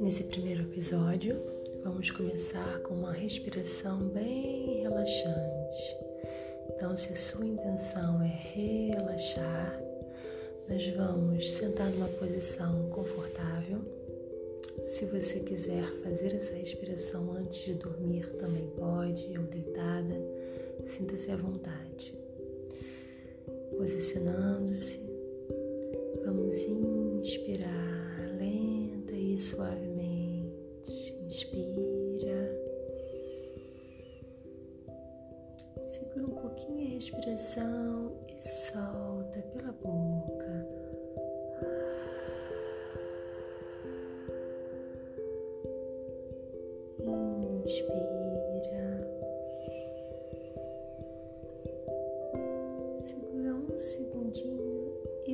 Nesse primeiro episódio, vamos começar com uma respiração bem relaxante. Então, se sua intenção é relaxar, nós vamos sentar numa posição confortável. Se você quiser fazer essa respiração antes de dormir, também pode, ou deitada, sinta-se à vontade. Posicionando-se, vamos inspirar lenta e suavemente inspira. Segura um pouquinho a respiração e solta pela boca. Inspira.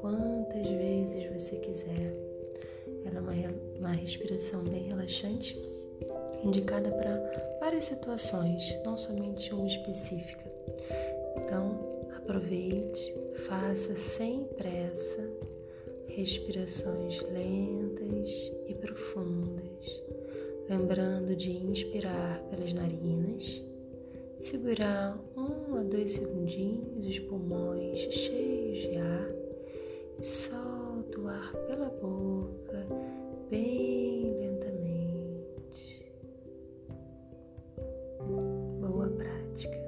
quantas vezes você quiser. Ela é uma, uma respiração bem relaxante, indicada para várias situações, não somente uma específica. Então, aproveite, faça sem pressa respirações lentas e profundas, lembrando de inspirar pelas narinas segurar um a dois segundinhos os pulmões cheios de ar solta o ar pela boca bem lentamente. Boa prática.